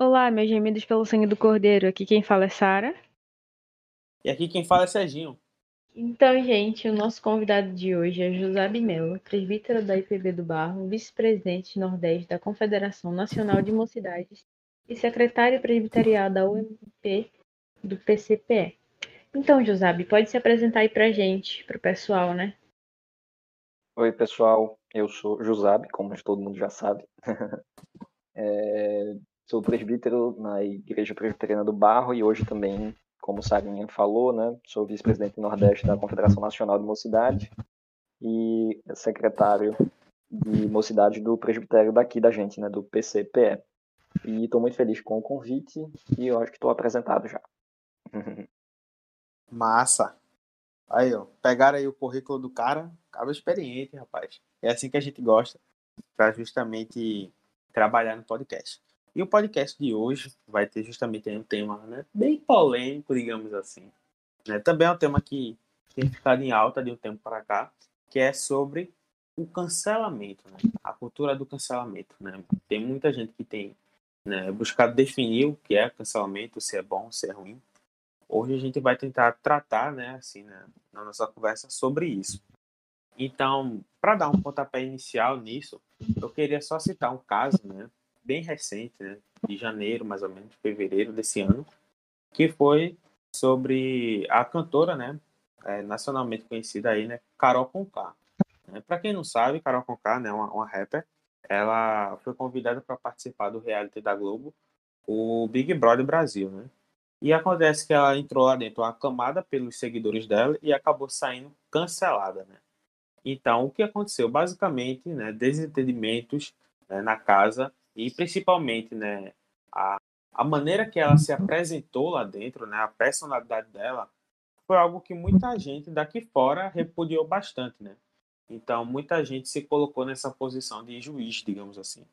Olá, meus gemidos pelo sangue do cordeiro. Aqui quem fala é Sara. E aqui quem fala é Serginho. Então, gente, o nosso convidado de hoje é José Melo, presbítero da IPB do Barro, vice-presidente nordeste da Confederação Nacional de Mocidades e secretário presbiterial da UMP do PCPE. Então, Josabe, pode se apresentar aí pra gente, pro pessoal, né? Oi, pessoal. Eu sou Josabe, como todo mundo já sabe. é, sou presbítero na Igreja Presbiteriana do Barro e hoje também, como Sarinha falou, né, sou vice-presidente Nordeste da Confederação Nacional de Mocidade e secretário de Mocidade do presbitério daqui da gente, né, do PCPE. E estou muito feliz com o convite e eu acho que estou apresentado já. Massa. Aí, ó, pegaram aí o currículo do cara, cara experiente, rapaz. É assim que a gente gosta, para justamente trabalhar no podcast. E o podcast de hoje vai ter justamente um tema né, bem polêmico, digamos assim. Né? Também é um tema que tem ficado em alta de um tempo para cá, que é sobre o cancelamento, né? a cultura do cancelamento. Né? Tem muita gente que tem né, buscado definir o que é cancelamento, se é bom, se é ruim. Hoje a gente vai tentar tratar, né, assim, né, na nossa conversa sobre isso. Então, para dar um pontapé inicial nisso, eu queria só citar um caso, né, bem recente, né, de janeiro, mais ou menos, fevereiro desse ano, que foi sobre a cantora, né, é, nacionalmente conhecida aí, né, Carol Conká. Né? Para quem não sabe, Carol Conká, né, uma, uma rapper, ela foi convidada para participar do reality da Globo, o Big Brother Brasil, né? E acontece que ela entrou lá dentro aclamada pelos seguidores dela e acabou saindo cancelada, né? Então, o que aconteceu? Basicamente, né, desentendimentos né, na casa e principalmente, né, a, a maneira que ela se apresentou lá dentro, né, a personalidade dela, foi algo que muita gente daqui fora repudiou bastante, né? Então, muita gente se colocou nessa posição de juiz, digamos assim,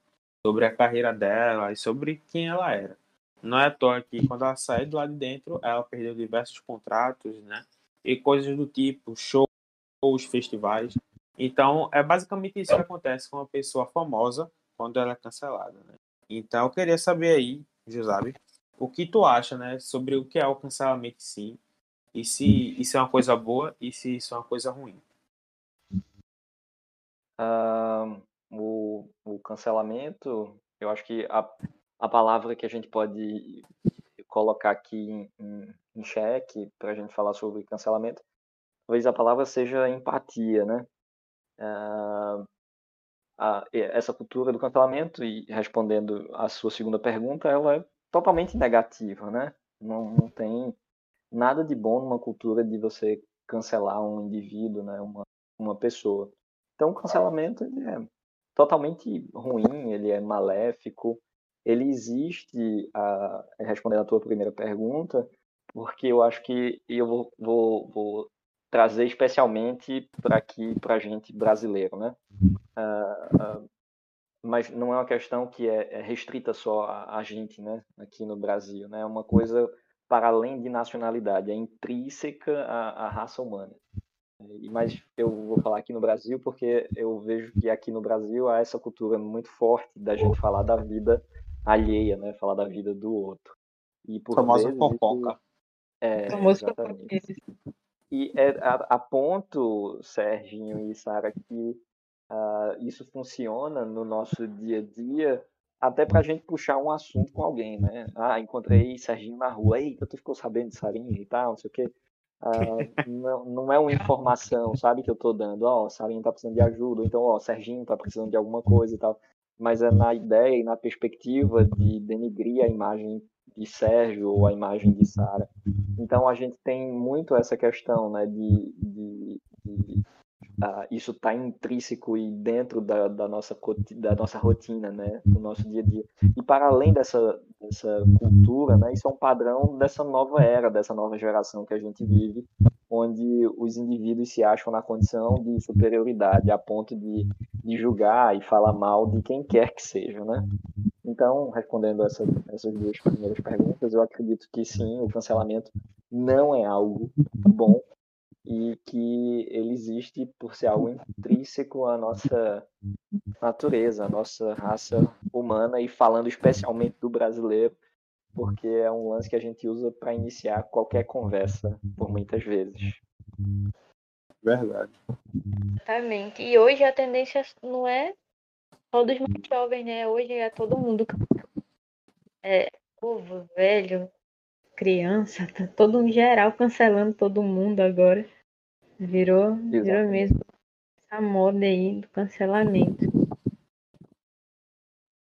sobre a carreira dela e sobre quem ela era. Não é à toa que quando ela saiu do lado de dentro, ela perdeu diversos contratos, né? E coisas do tipo, shows, festivais. Então, é basicamente isso que acontece com uma pessoa famosa quando ela é cancelada, né? Então, eu queria saber aí, Giuseppe, o que tu acha, né, sobre o que é o cancelamento sim, e se isso é uma coisa boa e se isso é uma coisa ruim. Uh, o, o cancelamento, eu acho que a, a palavra que a gente pode colocar aqui em, em, em xeque para a gente falar sobre cancelamento, talvez a palavra seja empatia, né? Uh, a, essa cultura do cancelamento, e respondendo a sua segunda pergunta, ela é totalmente negativa, né? Não, não tem nada de bom numa cultura de você cancelar um indivíduo, né? Uma, uma pessoa. Então, o cancelamento ele é totalmente ruim, ele é maléfico, ele existe, a, respondendo a tua primeira pergunta, porque eu acho que eu vou, vou, vou trazer especialmente para aqui, para a gente brasileiro, né? Uh, uh, mas não é uma questão que é, é restrita só a, a, gente, né? Aqui no Brasil, né? É uma coisa para além de nacionalidade, é intrínseca à, à raça humana. Mas eu vou falar aqui no Brasil porque eu vejo que aqui no Brasil há essa cultura muito forte da gente falar da vida alheia, né? Falar da vida do outro. E por famosa vezes, fofoca. É, exatamente. E é a, a ponto, Serginho e Sara, que uh, isso funciona no nosso dia a dia até para a gente puxar um assunto com alguém, né? Ah, encontrei Serginho na rua, eita, tu ficou sabendo de Sarinha e tal, não sei o quê. Uh, não, não é uma informação, sabe, que eu tô dando, ó, oh, Sarinha tá precisando de ajuda, então, ó, oh, Serginho tá precisando de alguma coisa e tal, mas é na ideia e na perspectiva de denigrir a imagem de Sérgio ou a imagem de Sara. Então a gente tem muito essa questão, né, de, de, de uh, isso está intrínseco e dentro da, da, nossa, da nossa rotina, né, do nosso dia a dia. E para além dessa, dessa cultura, né, isso é um padrão dessa nova era, dessa nova geração que a gente vive, onde os indivíduos se acham na condição de superioridade, a ponto de, de julgar e falar mal de quem quer que seja, né? Então, respondendo essa, essas duas primeiras perguntas, eu acredito que sim, o cancelamento não é algo bom, e que ele existe por ser algo intrínseco à nossa natureza, à nossa raça humana e falando especialmente do brasileiro, porque é um lance que a gente usa para iniciar qualquer conversa por muitas vezes. Verdade. Exatamente. E hoje a tendência não é só dos mais jovens, né? Hoje é todo mundo. É, povo, velho, criança, tá todo em geral cancelando todo mundo agora. Virou, virou mesmo essa moda aí do cancelamento.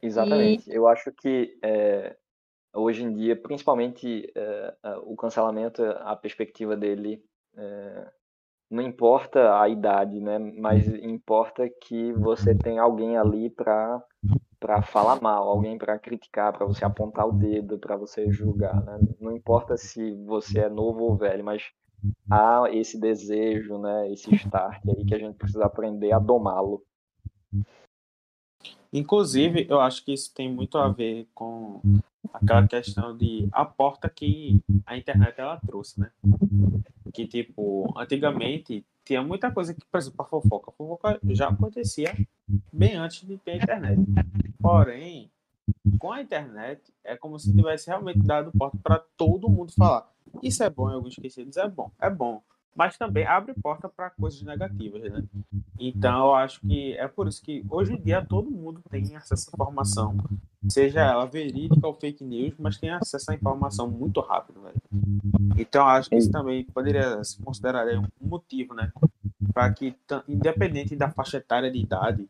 Exatamente. E... Eu acho que é, hoje em dia, principalmente é, o cancelamento, a perspectiva dele é, não importa a idade, né? Mas importa que você tem alguém ali para para falar mal, alguém para criticar, para você apontar o dedo, para você julgar, né? Não importa se você é novo ou velho, mas há esse desejo, né? Esse start aí que a gente precisa aprender a domá-lo. Inclusive, eu acho que isso tem muito a ver com aquela questão de a porta que a internet ela trouxe, né? Que tipo, antigamente tinha muita coisa que, por exemplo, a fofoca. A fofoca já acontecia bem antes de ter a internet. Porém, com a internet, é como se tivesse realmente dado porta para todo mundo falar. Isso é bom em alguns quesitos, é bom, é bom. Mas também abre porta para coisas negativas, né? Então, eu acho que é por isso que hoje em dia todo mundo tem acesso à informação, seja ela verídica ou fake news, mas tem acesso à informação muito rápido, velho. Então, acho que isso também poderia se considerar um motivo, né? Para que, independente da faixa etária de idade,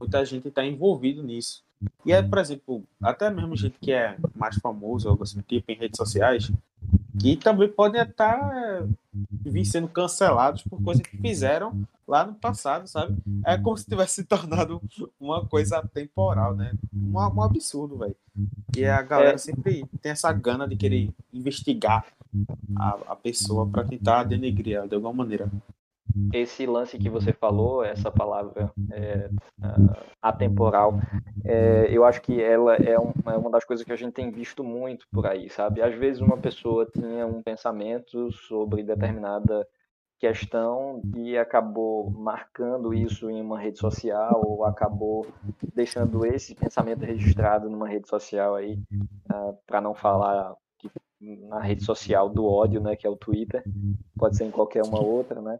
muita gente está envolvido nisso. E é, por exemplo, até mesmo gente que é mais famoso, algo assim, tipo em redes sociais, que também podem estar vir sendo cancelados por coisas que fizeram lá no passado, sabe? É como se tivesse se tornado uma coisa temporal, né? Um, um absurdo, velho. E a galera é. sempre tem essa gana de querer investigar a, a pessoa para tentar denegrir ela de alguma maneira esse lance que você falou, essa palavra é, uh, atemporal, é, eu acho que ela é, um, é, uma das coisas que a gente tem visto muito por aí, sabe? Às vezes uma pessoa tinha um pensamento sobre determinada questão e acabou marcando isso em uma rede social ou acabou deixando esse pensamento registrado numa rede social aí, uh, ah, para não falar na rede social do ódio, né, que é o Twitter, pode ser em qualquer uma outra, né?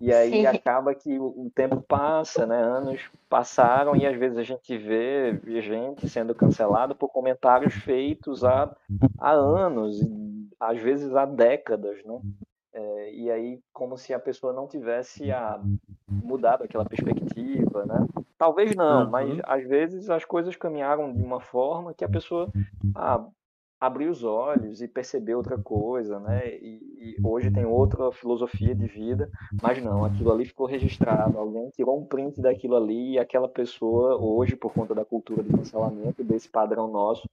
E aí Sim. acaba que o, tempo passa, né? Anos passaram e às vezes a gente vê gente sendo cancelada por comentários feitos há, há anos, às vezes há décadas, né? É, e aí como se a pessoa não tivesse a, mudado aquela perspectiva, né? Talvez não, uhum. mas às vezes as coisas caminharam de uma forma que a pessoa ah, abrir os olhos e perceber outra coisa, né? E, e, hoje tem outra filosofia de vida, mas não, aquilo ali ficou registrado, alguém tirou um print daquilo ali e aquela pessoa hoje, por conta da cultura de cancelamento desse padrão nosso,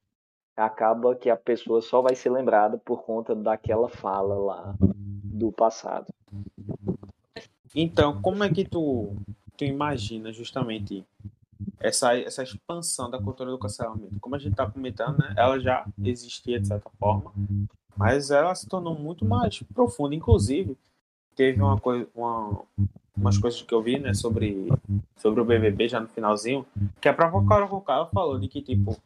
acaba que a pessoa só vai ser lembrada por conta daquela fala lá do passado. Então, como é que tu, tu imagina justamente essa, essa expansão da cultura do cancelamento. Como a gente está comentando, né, ela já existia de certa forma, mas ela se tornou muito mais profunda. Inclusive, teve uma coisa, uma, umas coisas que eu vi né, sobre, sobre o BBB já no finalzinho, que a própria Carol Conká falou de que tipo,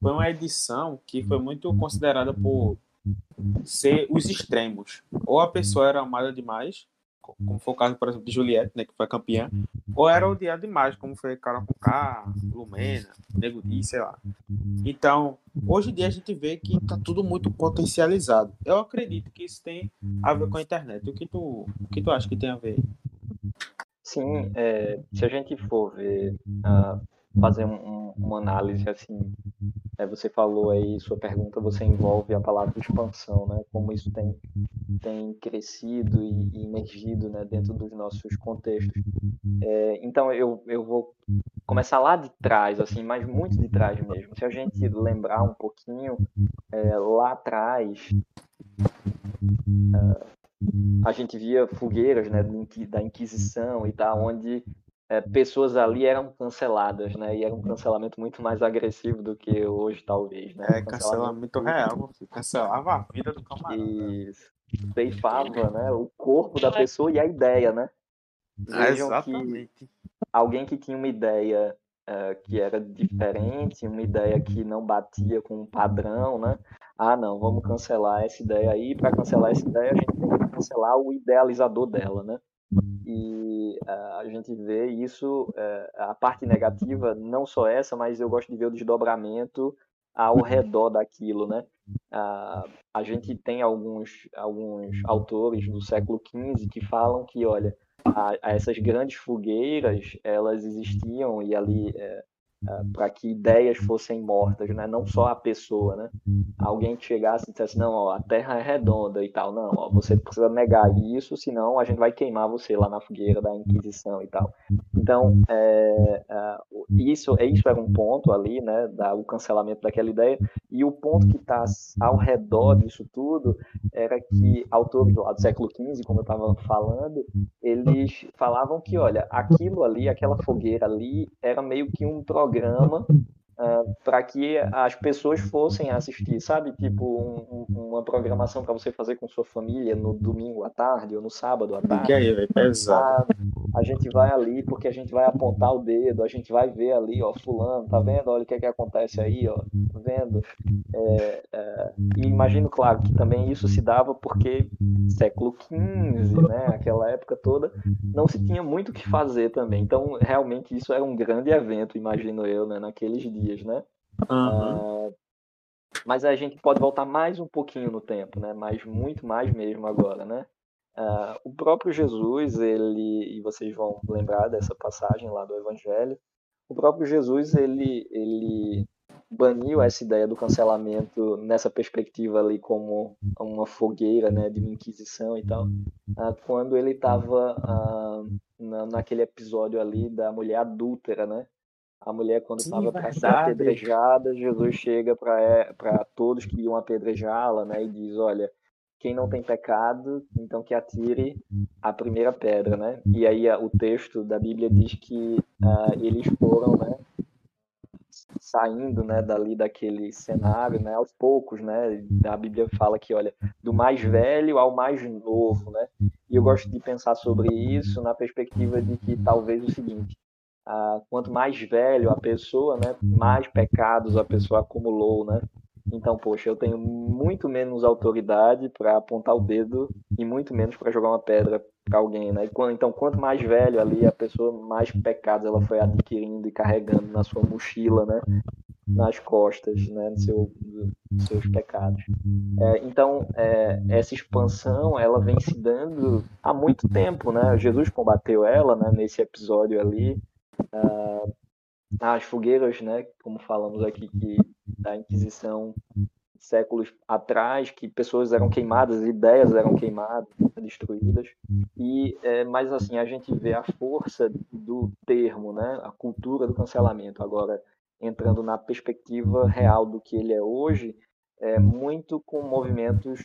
foi uma edição que foi muito considerada por ser os extremos. Ou a pessoa era amada demais, como foi o caso, por exemplo, de Juliette, né, que foi campeã, ou era odiado demais, como foi Carol Conká, Lumena, Nego Di, sei lá. Então, hoje em dia a gente vê que tá tudo muito potencializado. Eu acredito que isso tem a ver com a internet. O que tu, o que tu acha que tem a ver? Sim, é, se a gente for ver, uh, fazer um, uma análise assim, é, você falou aí, sua pergunta, você envolve a palavra expansão, né? Como isso tem, tem crescido e, e emergido né, dentro dos nossos contextos. É, então, eu, eu vou começar lá de trás, assim, mas muito de trás mesmo. Se a gente lembrar um pouquinho, é, lá atrás, é, a gente via fogueiras né, da Inquisição e tal, onde é, pessoas ali eram canceladas, né? E era um cancelamento muito mais agressivo do que hoje, talvez, né? É, cancelamento real, cancelava a vida do camarada. Isso. ceifava né, o corpo da pessoa e a ideia, né? Vejam Exatamente. Que alguém que tinha uma ideia uh, que era diferente, uma ideia que não batia com um padrão, né? Ah, não, vamos cancelar essa ideia aí. Para cancelar essa ideia, a gente tem que cancelar o idealizador dela, né? E uh, a gente vê isso, uh, a parte negativa, não só essa, mas eu gosto de ver o desdobramento ao redor daquilo, né? Uh, a gente tem alguns, alguns autores do século XV que falam que, olha, a, a essas grandes fogueiras, elas existiam e ali é, é, para que ideias fossem mortas, né? Não só a pessoa, né? Alguém que chegasse e dissesse, não, ó, a Terra é redonda e tal, não, ó, você precisa negar isso, senão a gente vai queimar você lá na fogueira da Inquisição e tal. Então, é, é, isso, isso era um ponto ali, né? Da, o cancelamento daquela ideia e o ponto que está ao redor disso tudo era que autores lá do século XV, como eu estava falando, eles falavam que, olha, aquilo ali, aquela fogueira ali, era meio que um programa uh, ah, para que as pessoas fossem assistir, sabe? Tipo, um, uma programação para você fazer com sua família no domingo à tarde ou no sábado à tarde. Que aí, véio, pesado. A, a gente vai ali porque a gente vai apontar o dedo, a gente vai ver ali, ó, fulano, tá vendo? Olha o que é que acontece aí, ó, tá vendo? É, é, e imagino, claro, que também isso se dava porque século XV, né, aquela época toda, não se tinha muito o que fazer também. Então, realmente, isso era um grande evento, imagino eu, né, naqueles dias, né? Uhum. Uh, mas a gente pode voltar mais um pouquinho no tempo, né? Mas muito mais mesmo agora, né? Uh, o próprio Jesus, ele, e vocês vão lembrar dessa passagem lá do Evangelho, o próprio Jesus, ele, ele baniu essa ideia do cancelamento nessa perspectiva ali como uma fogueira, né, de uma inquisição e tal, uh, quando ele estava uh, na, naquele episódio ali da mulher adúltera, né, a mulher, quando estava para ser apedrejada, Jesus chega para é, todos que iam apedrejá-la né, e diz: Olha, quem não tem pecado, então que atire a primeira pedra. Né? E aí o texto da Bíblia diz que uh, eles foram né, saindo né, dali daquele cenário né, aos poucos. Né? A Bíblia fala que, olha, do mais velho ao mais novo. Né? E eu gosto de pensar sobre isso na perspectiva de que talvez o seguinte ah, quanto mais velho a pessoa, né, mais pecados a pessoa acumulou, né? Então, poxa, eu tenho muito menos autoridade para apontar o dedo e muito menos para jogar uma pedra para alguém, né? Então, quanto mais velho ali a pessoa, mais pecados ela foi adquirindo e carregando na sua mochila, né? Nas costas, né? No seu, seus pecados. É, então, é, essa expansão, ela vem se dando há muito tempo, né? Jesus combateu ela, né? Nesse episódio ali, uh, as fogueiras, né, como falamos aqui, que da Inquisição séculos atrás, que pessoas eram queimadas, ideias eram queimadas, destruídas. E é, mas assim a gente vê a força do termo, né, a cultura do cancelamento. Agora entrando na perspectiva real do que ele é hoje, é muito com movimentos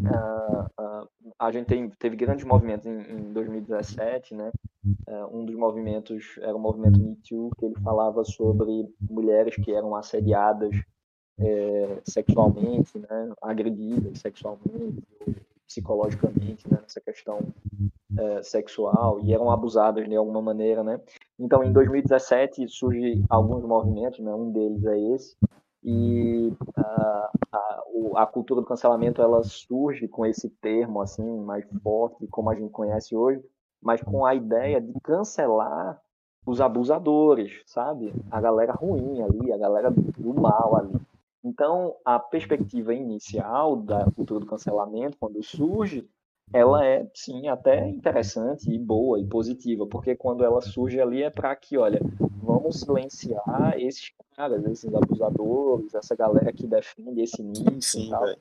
Uh, uh, a gente tem, teve grandes movimentos em, em 2017, né? Uh, um dos movimentos era o movimento Me Too, que ele falava sobre mulheres que eram assediadas é, sexualmente, né? agredidas sexualmente, psicologicamente, né? nessa questão é, sexual, e eram abusadas de alguma maneira, né? Então, em 2017 surge alguns movimentos, né? Um deles é esse, e a, a, a, cultura do cancelamento ela surge com esse termo assim mais forte como a gente conhece hoje mas com a ideia de cancelar os abusadores sabe? A galera ruim ali a galera do mal ali. Então a perspectiva inicial da cultura do cancelamento quando surge ela é sim até interessante e boa e positiva porque quando ela surge ali é para que olha vamos silenciar esses caras, esses abusadores, essa galera que defende esse nicho Sim, e tal.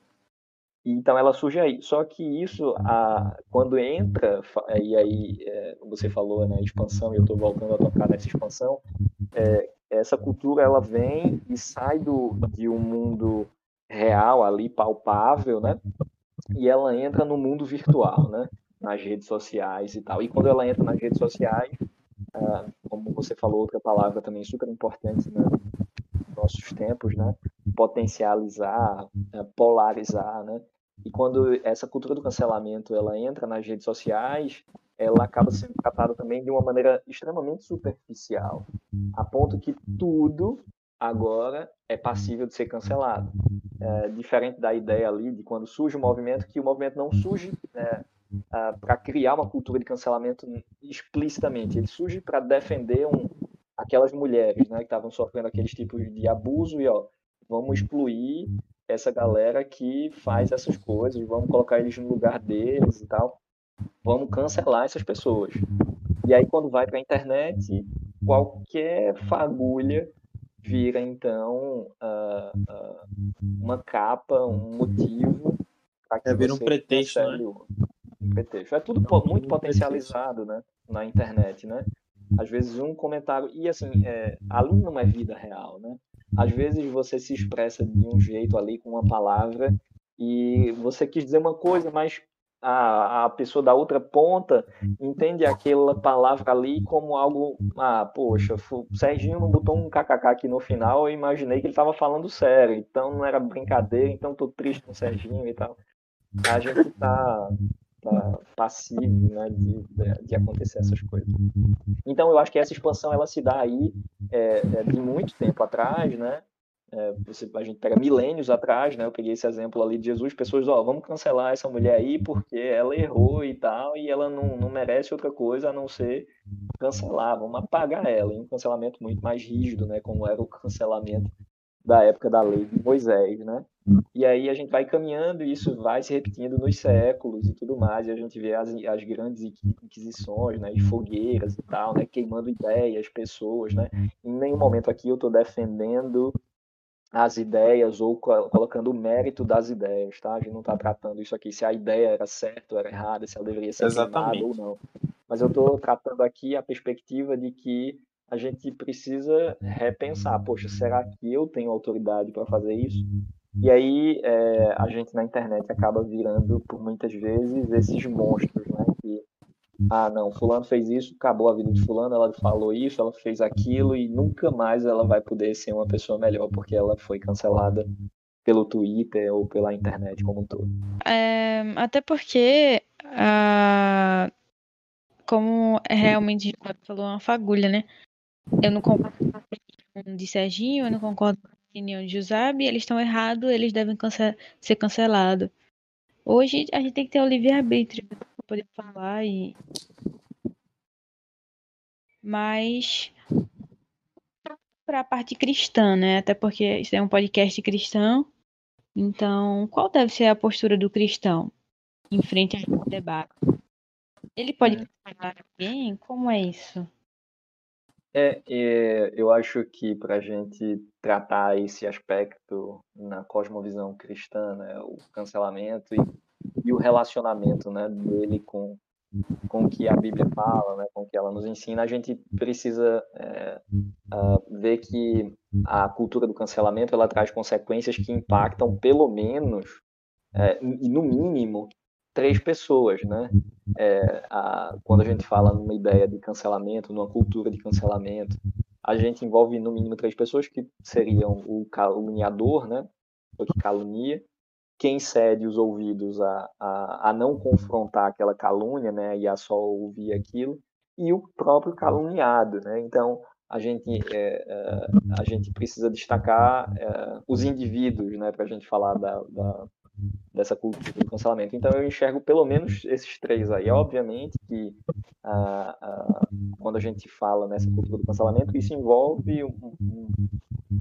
Então ela surge aí. Só que isso, a, quando entra, e aí é, você falou, né, expansão, e eu estou voltando a tocar nessa expansão, é, essa cultura ela vem e sai do, de um mundo real ali, palpável, né? E ela entra no mundo virtual, né? Nas redes sociais e tal. E quando ela entra nas redes sociais, como você falou, outra palavra também super importante né, nos nossos tempos, né? Potencializar, uh, polarizar, né? E quando essa cultura do cancelamento ela entra nas redes sociais, ela acaba sendo tratada também de uma maneira extremamente superficial, a ponto que tudo agora é passível de ser cancelado. É, diferente da ideia ali de quando surge o um movimento, que o movimento não surge é, para criar uma cultura de cancelamento explicitamente, ele surge para defender um, aquelas mulheres né, que estavam sofrendo aqueles tipos de abuso e ó, vamos excluir essa galera que faz essas coisas, vamos colocar eles no lugar deles e tal, vamos cancelar essas pessoas. E aí quando vai para a internet, qualquer fagulha vira então uh, uh, uma capa, um motivo para que é, vira um pretexto, né? Um pretexto. É tudo muito potencializado, né, na internet, né? Às vezes um comentário e assim, é, ali não é vida real, né? Às vezes você se expressa de um jeito ali com uma palavra e você quis dizer uma coisa, mas a, a pessoa da outra ponta entende aquela palavra ali como algo. Ah, poxa, o Serginho não botou um kkk aqui no final, eu imaginei que ele estava falando sério, então não era brincadeira, então tô triste com o Serginho e tal. A gente tá, tá passivo né, de, de, acontecer essas coisas. Então eu acho que essa expansão ela se dá aí é, é de muito tempo atrás, né? É, você, a gente pega milênios atrás, né? Eu peguei esse exemplo ali de Jesus, pessoas, ó, vamos cancelar essa mulher aí porque ela errou e tal, e ela não, não merece outra coisa a não ser cancelar, vamos apagar ela. em um cancelamento muito mais rígido, né? Como era o cancelamento da época da lei de Moisés, né? E aí a gente vai caminhando e isso vai se repetindo nos séculos e tudo mais, e a gente vê as, as grandes inquisições, né? E fogueiras e tal, né? Queimando ideias, pessoas, né? Em nenhum momento aqui eu estou defendendo as ideias ou colocando o mérito das ideias, tá? A gente não está tratando isso aqui se a ideia era certa ou era errada, se ela deveria ser Exatamente. ou não. Mas eu estou tratando aqui a perspectiva de que a gente precisa repensar, poxa, será que eu tenho autoridade para fazer isso? E aí é, a gente na internet acaba virando, por muitas vezes, esses monstros, né? Que ah, não, fulano fez isso, acabou a vida de fulano, ela falou isso, ela fez aquilo e nunca mais ela vai poder ser uma pessoa melhor porque ela foi cancelada pelo Twitter ou pela internet como um todo. É, até porque, ah, como é realmente falou uma fagulha, né? Eu não concordo com a opinião de Serginho, eu não concordo com a opinião de Josab, eles estão errados, eles devem cance ser cancelados. Hoje a gente tem que ter o livre-arbítrio poder falar e mas para a parte cristã, né? Até porque isso é um podcast cristão. Então, qual deve ser a postura do cristão em frente ao debate? Ele pode falar alguém? Como é isso? É, é, eu acho que para a gente tratar esse aspecto na cosmovisão cristã, né, o cancelamento e e o relacionamento né, dele com, com o que a Bíblia fala, né, com o que ela nos ensina, a gente precisa é, uh, ver que a cultura do cancelamento ela traz consequências que impactam pelo menos, é, no mínimo, três pessoas, né? É, a, quando a gente fala numa ideia de cancelamento, numa cultura de cancelamento, a gente envolve no mínimo três pessoas que seriam o caluniador, né? O que calunia, quem cede os ouvidos a, a, a, não confrontar aquela calúnia, né, e a só ouvir aquilo, e o próprio caluniado, né? Então a gente é, é, a gente precisa destacar é, os indivíduos, né, para a gente falar da, da, dessa cultura do cancelamento. Então eu enxergo pelo menos esses três aí. Obviamente que ah, ah, quando a gente fala nessa cultura do cancelamento, isso envolve um, um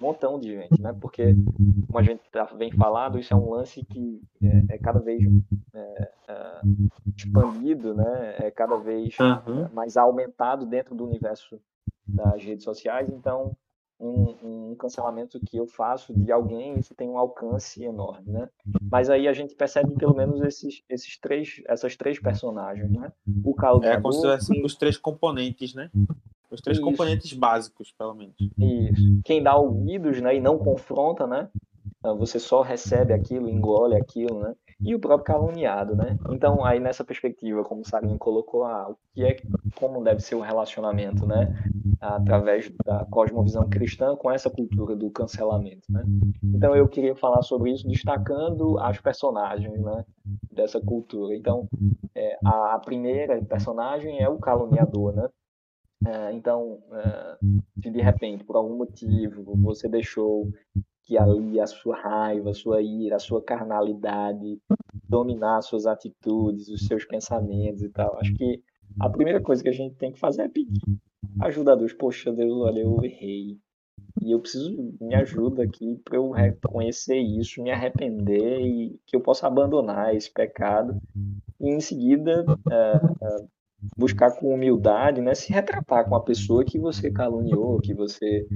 montão de gente, né? Porque, como a gente tá, vem falado, isso é um lance que é, é cada vez é, é, expandido, né? É cada vez uhum. mais aumentado dentro do universo das redes sociais. Então, um, um, cancelamento que eu faço de alguém, isso tem um alcance enorme, né? Mas aí a gente percebe pelo menos esses, esses três, essas três personagens, né? O caldeador... É como se fossem os três componentes, né? Os três Isso. componentes básicos, pelo menos. Isso. Quem dá ouvidos, né, e não confronta, né? Você só recebe aquilo, engole aquilo, né? E o próprio caluniado, né? Então, aí nessa perspectiva, como o Sarinho colocou, ah, o que é, como deve ser o relacionamento, né? Através da cosmovisão cristã com essa cultura do cancelamento, né? Então, eu queria falar sobre isso destacando as personagens, né? Dessa cultura. Então, é, a primeira personagem é o caluniador, né? É, então, é, se de repente, por algum motivo, você deixou que ali a sua raiva, a sua ira, a sua carnalidade dominar suas atitudes, os seus pensamentos e tal. Acho que a primeira coisa que a gente tem que fazer é pedir ajuda a Deus. Poxa, Deus, olha, eu errei. E eu preciso, me ajuda aqui para eu reconhecer isso, me arrepender e que eu possa abandonar esse pecado. E em seguida, uh, uh, buscar com humildade, né, se retratar com a pessoa que você caluniou, que você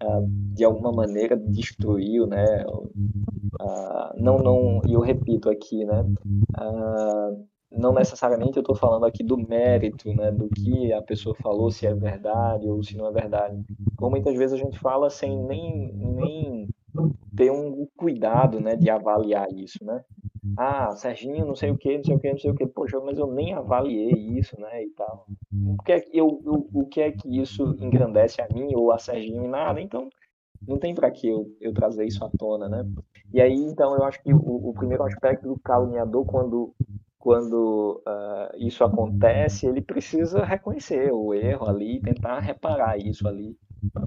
ah, de alguma maneira destruiu, né? Ah, não, não, e eu repito aqui, né? Ah, não necessariamente eu estou falando aqui do mérito, né, do que a pessoa falou, se é verdade ou se não é verdade. Como muitas vezes a gente fala sem nem, nem ter um cuidado, né, de avaliar isso, né? Ah, Serginho, não sei o que, não sei o que, não sei o que, poxa, mas eu nem avaliei isso, né, e tal. O que é que, eu, eu, o que, é que isso engrandece a mim ou a Serginho em nada? Então, não tem para que eu, eu trazer isso à tona, né? E aí, então, eu acho que o, o primeiro aspecto do caluniador, quando, quando uh, isso acontece, ele precisa reconhecer o erro ali, tentar reparar isso ali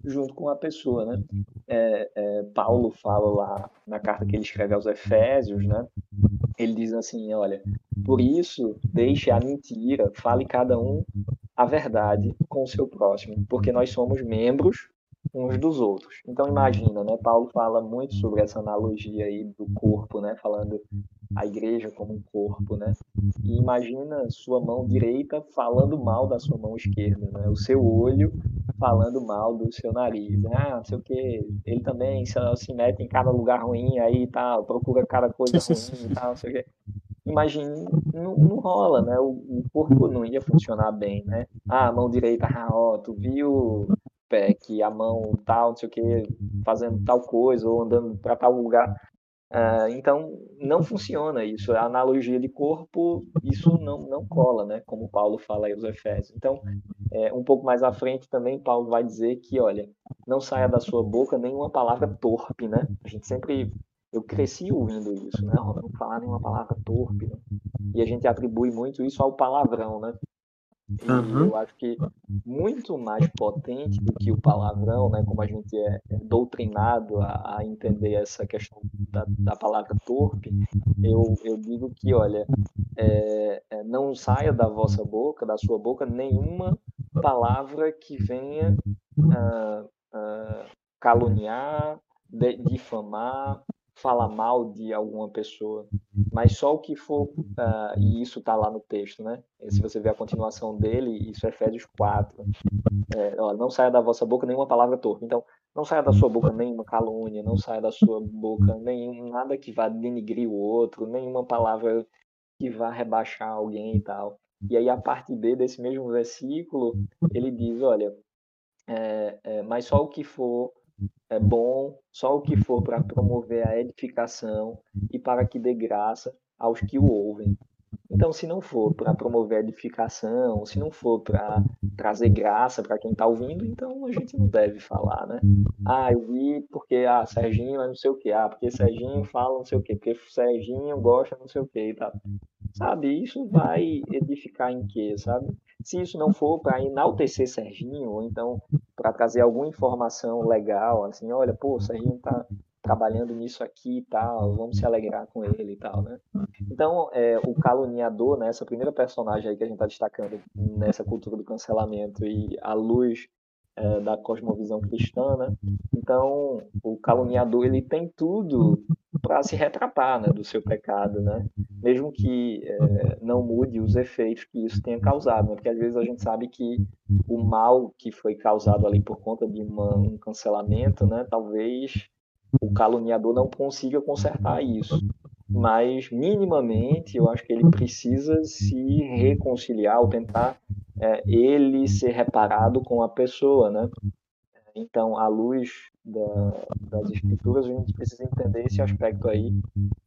junto com a pessoa, né? É, é, Paulo fala lá na carta que ele escreve aos Efésios, né? Ele diz assim, olha, por isso deixe a mentira, fale cada um a verdade com o seu próximo, porque nós somos membros uns dos outros. Então imagina, né? Paulo fala muito sobre essa analogia aí do corpo, né? Falando a igreja como um corpo, né? E imagina sua mão direita falando mal da sua mão esquerda, né? O seu olho falando mal do seu nariz. Né? Ah, não sei o que. Ele também se, se mete em cada lugar ruim aí tal, procura cada coisa ruim e tal, não sei o que. Imagine, não, não rola, né? O, o, corpo não ia funcionar bem, né? Ah, a mão direita, ah, ó, tu viu pé que a mão tal, não sei o que, fazendo tal coisa ou andando para tal lugar. Uh, então, não funciona isso. A analogia de corpo, isso não, não cola, né? Como Paulo fala aí aos Efésios. Então, é, um pouco mais à frente também, Paulo vai dizer que, olha, não saia da sua boca nenhuma palavra torpe, né? A gente sempre. Eu cresci ouvindo isso, né? Não falar nenhuma palavra torpe. Né? E a gente atribui muito isso ao palavrão, né? Uhum. eu acho que muito mais potente do que o palavrão, né, como a gente é, doutrinado a, a entender essa questão da, da, palavra torpe, eu, eu digo que, olha, é, é, não saia da vossa boca, da sua boca, nenhuma palavra que venha uh, uh, caluniar, difamar, falar mal de alguma pessoa, mas só o que for, uh, e isso está lá no texto, né? E se você ver a continuação dele, isso é Efésios 4. É, ó, não saia da vossa boca nenhuma palavra torta. Então, não saia da sua boca nenhuma calúnia, não saia da sua boca nenhum, nada que vá denigrir o outro, nenhuma palavra que vá rebaixar alguém e tal. E aí, a parte B desse mesmo versículo, ele diz: olha, é, é, mas só o que for é bom só o que for para promover a edificação e para que dê graça aos que o ouvem. Então, se não for para promover a edificação, se não for para trazer graça para quem está ouvindo, então a gente não deve falar, né? Ah, eu vi porque ah, Serginho é não sei o que, ah, porque Serginho fala não sei o que, porque Serginho gosta não sei o e tal. Sabe, isso vai edificar em quê, sabe? Se isso não for para enaltecer Serginho, ou então para trazer alguma informação legal, assim, olha, pô, o Serginho está trabalhando nisso aqui e tal, vamos se alegrar com ele e tal, né? Então, é, o caluniador, né, essa primeira personagem aí que a gente está destacando nessa cultura do cancelamento e a luz é, da cosmovisão cristã, né? Então, o caluniador ele tem tudo para se retratar, né, do seu pecado, né? Mesmo que é, não mude os efeitos que isso tenha causado, né? Porque às vezes a gente sabe que o mal que foi causado ali por conta de uma, um cancelamento, né? Talvez o caluniador não consiga consertar isso. Mas minimamente, eu acho que ele precisa se reconciliar ou tentar é, ele ser reparado com a pessoa, né? Então, à luz da, das escrituras, a gente precisa entender esse aspecto aí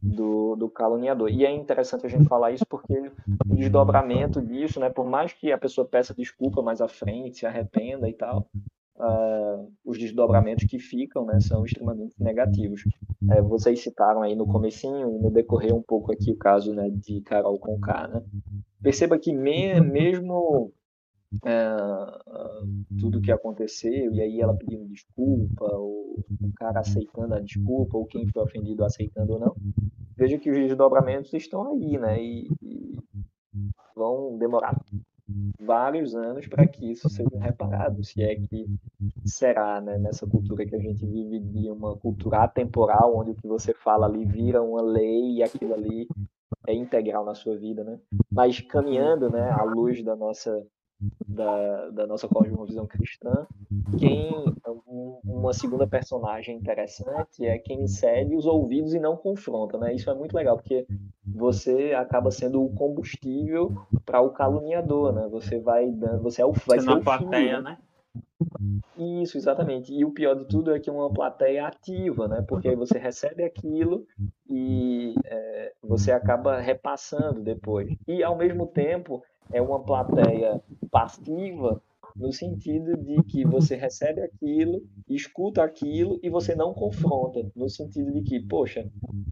do, do caluniador. E é interessante a gente falar isso porque o desdobramento disso, né, por mais que a pessoa peça desculpa mais à frente, se arrependa e tal, uh, os desdobramentos que ficam né, são extremamente negativos. É, vocês citaram aí no comecinho e no decorrer um pouco aqui o caso né, de Carol Conká. Né? Perceba que me, mesmo é, tudo que aconteceu, e aí ela pedindo desculpa, ou o cara aceitando a desculpa, ou quem foi ofendido aceitando ou não. Veja que os desdobramentos estão aí, né? E, e vão demorar vários anos para que isso seja reparado, se é que será, né? Nessa cultura que a gente vive de uma cultura atemporal, onde o que você fala ali vira uma lei e aquilo ali é integral na sua vida, né? Mas caminhando, né, à luz da nossa da, da nossa cosmovisão cristã. Quem um, uma segunda personagem interessante é quem cede os ouvidos e não confronta, né? Isso é muito legal porque você acaba sendo o combustível para o caluniador, né? Você vai dando, você é o vai ser na plateia, fio, né? Isso, exatamente. E o pior de tudo é que é uma plateia ativa, né? Porque aí você recebe aquilo e é, você acaba repassando depois. E ao mesmo tempo é uma plateia passiva no sentido de que você recebe aquilo, escuta aquilo e você não confronta, no sentido de que, poxa,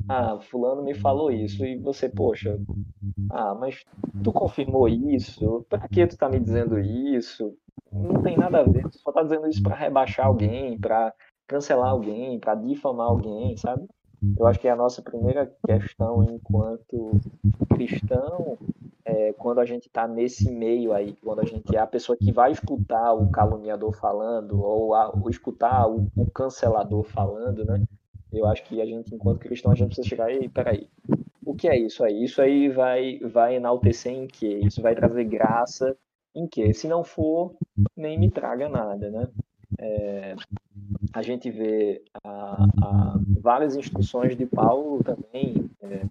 ah, fulano me falou isso e você, poxa, ah, mas tu confirmou isso? Para que tu tá me dizendo isso? Não tem nada a ver, tu só tá dizendo isso para rebaixar alguém, para cancelar alguém, para difamar alguém, sabe? Eu acho que é a nossa primeira questão enquanto cristão é, quando a gente está nesse meio aí, quando a gente é a pessoa que vai escutar o caluniador falando ou, a, ou escutar o, o, cancelador falando, né? Eu acho que a gente, enquanto cristão, a gente precisa chegar e peraí, o que é isso aí? Isso aí vai, vai enaltecer em quê? Isso vai trazer graça em quê? Se não for, nem me traga nada, né? É, a gente vê a, a, várias instruções de Paulo também é,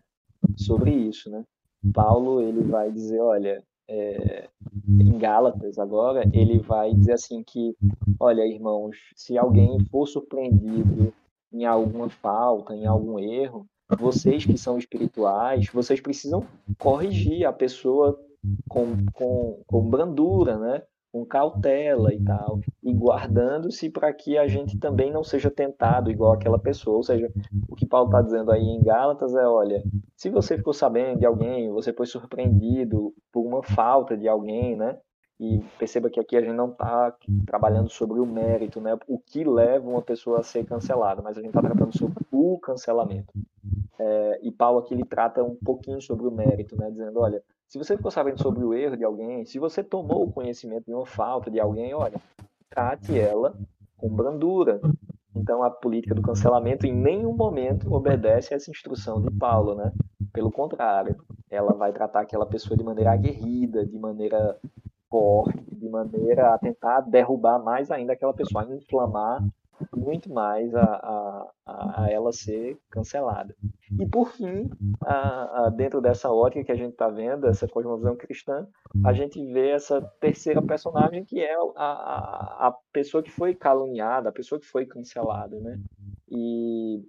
sobre isso, né? Paulo ele vai dizer, olha, é, em Gálatas agora, ele vai dizer assim que, olha, irmãos, se alguém for surpreendido em alguma falta, em algum erro, vocês que são espirituais, vocês precisam corrigir a pessoa com, com, com brandura, né? Com cautela e tal, e guardando-se para que a gente também não seja tentado igual aquela pessoa. Ou seja, o que Paulo está dizendo aí em Gálatas é: olha, se você ficou sabendo de alguém, você foi surpreendido por uma falta de alguém, né? E perceba que aqui a gente não está trabalhando sobre o mérito, né? O que leva uma pessoa a ser cancelada, mas a gente está tratando sobre o cancelamento. É, e Paulo aqui ele trata um pouquinho sobre o mérito, né? Dizendo, olha, se você ficou sabendo sobre o erro de alguém, se você tomou o conhecimento de uma falta de alguém, olha, trate ela com brandura. Então a política do cancelamento em nenhum momento obedece a essa instrução de Paulo, né? Pelo contrário, ela vai tratar aquela pessoa de maneira aguerrida, de maneira forte, de maneira a tentar derrubar mais ainda aquela pessoa, a inflamar muito mais a, a, a ela ser cancelada. E por fim, a, a, dentro dessa ótica que a gente está vendo, essa cosmovisão cristã, a gente vê essa terceira personagem que é a, a, pessoa que foi caluniada, a pessoa que foi cancelada, né? E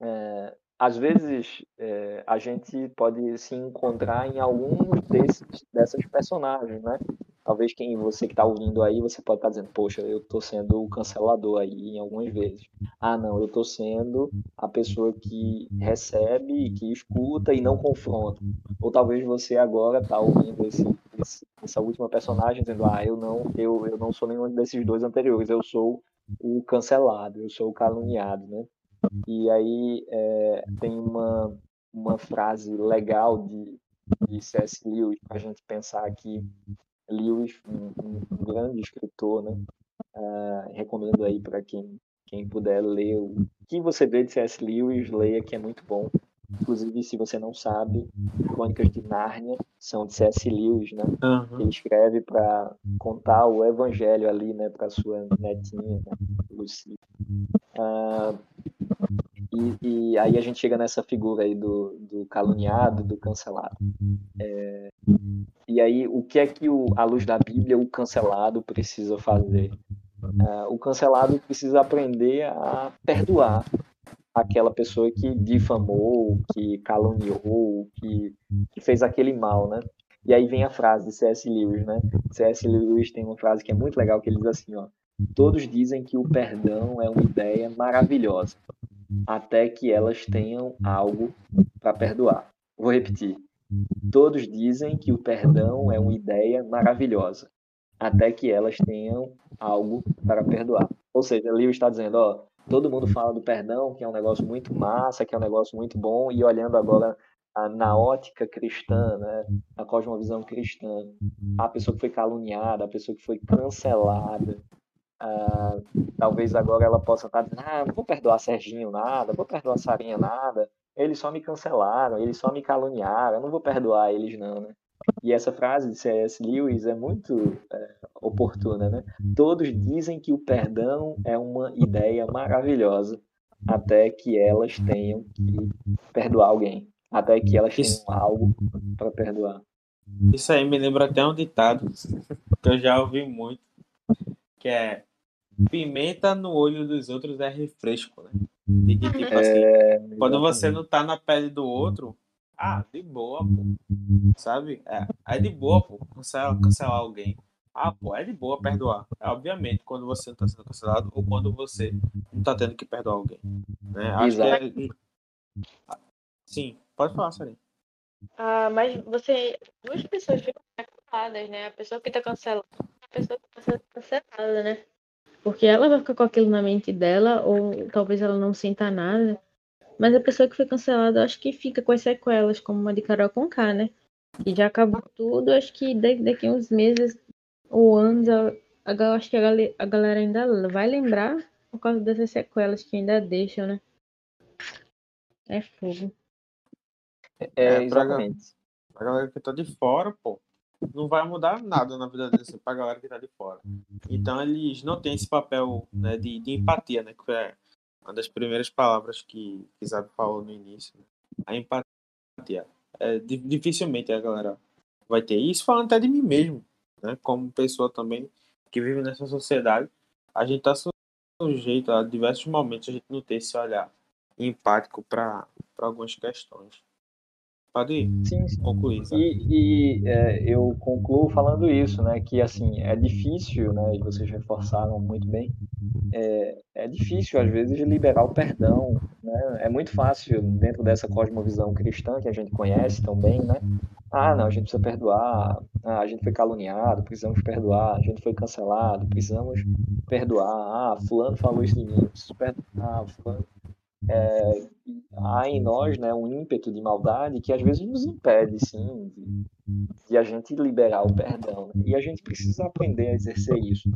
é, às vezes é, a gente pode se encontrar em alguns desses, dessas personagens, né? Talvez quem você que está ouvindo aí, você pode estar tá dizendo, poxa, eu estou sendo o cancelador aí em algumas vezes. Ah, não, eu estou sendo a pessoa que recebe, que escuta e não confronta. Ou talvez você agora está ouvindo esse, esse, essa última personagem dizendo, ah, eu não, eu, eu não sou nenhum desses dois anteriores, eu sou o cancelado, eu sou o caluniado, né? E aí é, tem uma, uma frase legal de, de C.S. Lewis para a gente pensar aqui Lewis, um, um grande escritor, né? Uh, recomendo aí para quem, quem puder ler o que você vê de C.S. Lewis, leia que é muito bom. Inclusive, se você não sabe, Crônicas de Nárnia são de C.S. Lewis, né? Uhum. Ele escreve para contar o evangelho ali, né, para sua netinha, né, Lucy. Uh, e, e, aí a gente chega nessa figura aí do, do caluniado, do cancelado. É, e aí, o que é que o, à luz da Bíblia o cancelado precisa fazer? Uh, o cancelado precisa aprender a perdoar aquela pessoa que difamou, que caluniou, que, que fez aquele mal, né? E aí vem a frase de C.S. Lewis, né? C.S. Lewis tem uma frase que é muito legal, que ele diz assim, ó. Todos dizem que o perdão é uma ideia maravilhosa, até que elas tenham algo para perdoar. Vou repetir. Todos dizem que o perdão é uma ideia maravilhosa, até que elas tenham algo para perdoar. Ou seja, Lewis está dizendo, ó, todo mundo fala do perdão, que é um negócio muito massa, que é um negócio muito bom, e olhando agora na ótica cristã, né, na cosmovisão cristã, a pessoa que foi caluniada, a pessoa que foi cancelada, uh, talvez agora ela possa estar dizendo, ah, não vou perdoar Serginho nada, vou perdoar Sarinha nada, eles só me cancelaram, eles só me caluniaram, eu não vou perdoar eles não, né? E essa frase de C.S. Lewis é muito é, oportuna, né? Todos dizem que o perdão é uma ideia maravilhosa até que elas tenham que perdoar alguém até que elas tenham algo para perdoar. Isso aí me lembra até um ditado que eu já ouvi muito, que é pimenta no olho dos outros é refresco, né? De que, tipo é, assim, quando você não tá na pele do outro, ah, de boa, pô. Sabe? É, é de boa, pô, cancelar, cancelar alguém. Ah, pô, é de boa perdoar. É, obviamente, quando você não tá sendo cancelado ou quando você não tá tendo que perdoar alguém. Né? Acho Exato. que é... Sim, Pode falar, Sarinha. Ah, mas você. Duas pessoas ficam canceladas, né? A pessoa que tá cancelada a pessoa que tá sendo cancelada, né? Porque ela vai ficar com aquilo na mente dela, ou talvez ela não sinta nada. Mas a pessoa que foi cancelada, acho que fica com as sequelas, como uma de Carol com K, né? Que já acabou tudo, acho que daqui a uns meses ou anos, eu acho que a galera ainda vai lembrar por causa dessas sequelas que ainda deixam, né? É fogo. É, é exatamente. Pra, galera que tá de fora, pô, não vai mudar nada na vida deles, assim, pra galera que tá de fora. Então eles não têm esse papel né, de, de empatia, né? Que é uma das primeiras palavras que, Zab falou no início. Né? A empatia. É, dificilmente a galera vai ter isso, falando até de mim mesmo, né? Como pessoa também que vive nessa sociedade, a gente tá sujeito a diversos momentos a gente não ter esse olhar empático para algumas questões. Pode sim, sim. concluir. Sabe? E, e é, eu concluo falando isso, né? Que assim é difícil, né? E vocês reforçaram muito bem. É, é difícil às vezes liberar o perdão, né? É muito fácil dentro dessa cosmovisão cristã que a gente conhece tão bem, né? Ah, não, a gente precisa perdoar. Ah, a gente foi caluniado, precisamos perdoar. A gente foi cancelado, precisamos perdoar. Ah, fulano falou isso de mim, preciso perdoar. Ah, fulano é, há em nós né, um ímpeto de maldade que às vezes nos impede, sim, de, de a gente liberar o perdão. Né? E a gente precisa aprender a exercer isso.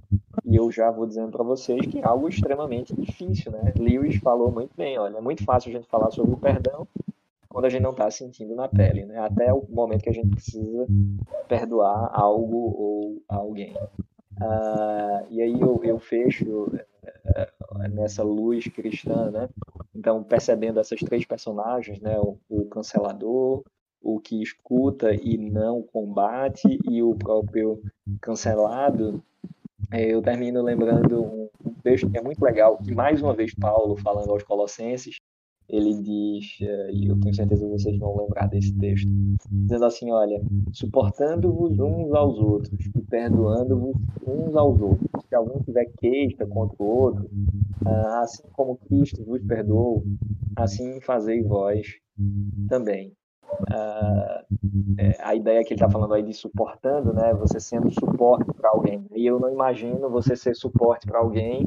E eu já vou dizendo para vocês que é algo extremamente difícil, né? Lewis falou muito bem, olha, é muito fácil a gente falar sobre o perdão quando a gente não está sentindo na pele, né? Até o momento que a gente precisa perdoar algo ou alguém. Uh, e aí eu, eu fecho nessa luz cristã, né? Então, percebendo essas três personagens, né? O, o, cancelador, o que escuta e não combate, e o próprio cancelado, é, eu termino lembrando um, um texto que é muito legal, que mais uma vez Paulo, falando aos Colossenses, ele diz, eh, e eu tenho certeza que vocês vão lembrar desse texto, dizendo assim: olha, suportando-vos uns aos outros e perdoando-vos uns aos outros. Se algum tiver queixa contra o outro, ah, assim como Cristo vos perdoou, assim fazei vós também. Uh, é, a ideia que ele está falando aí de suportando, né? Você sendo suporte para alguém. E eu não imagino você ser suporte para alguém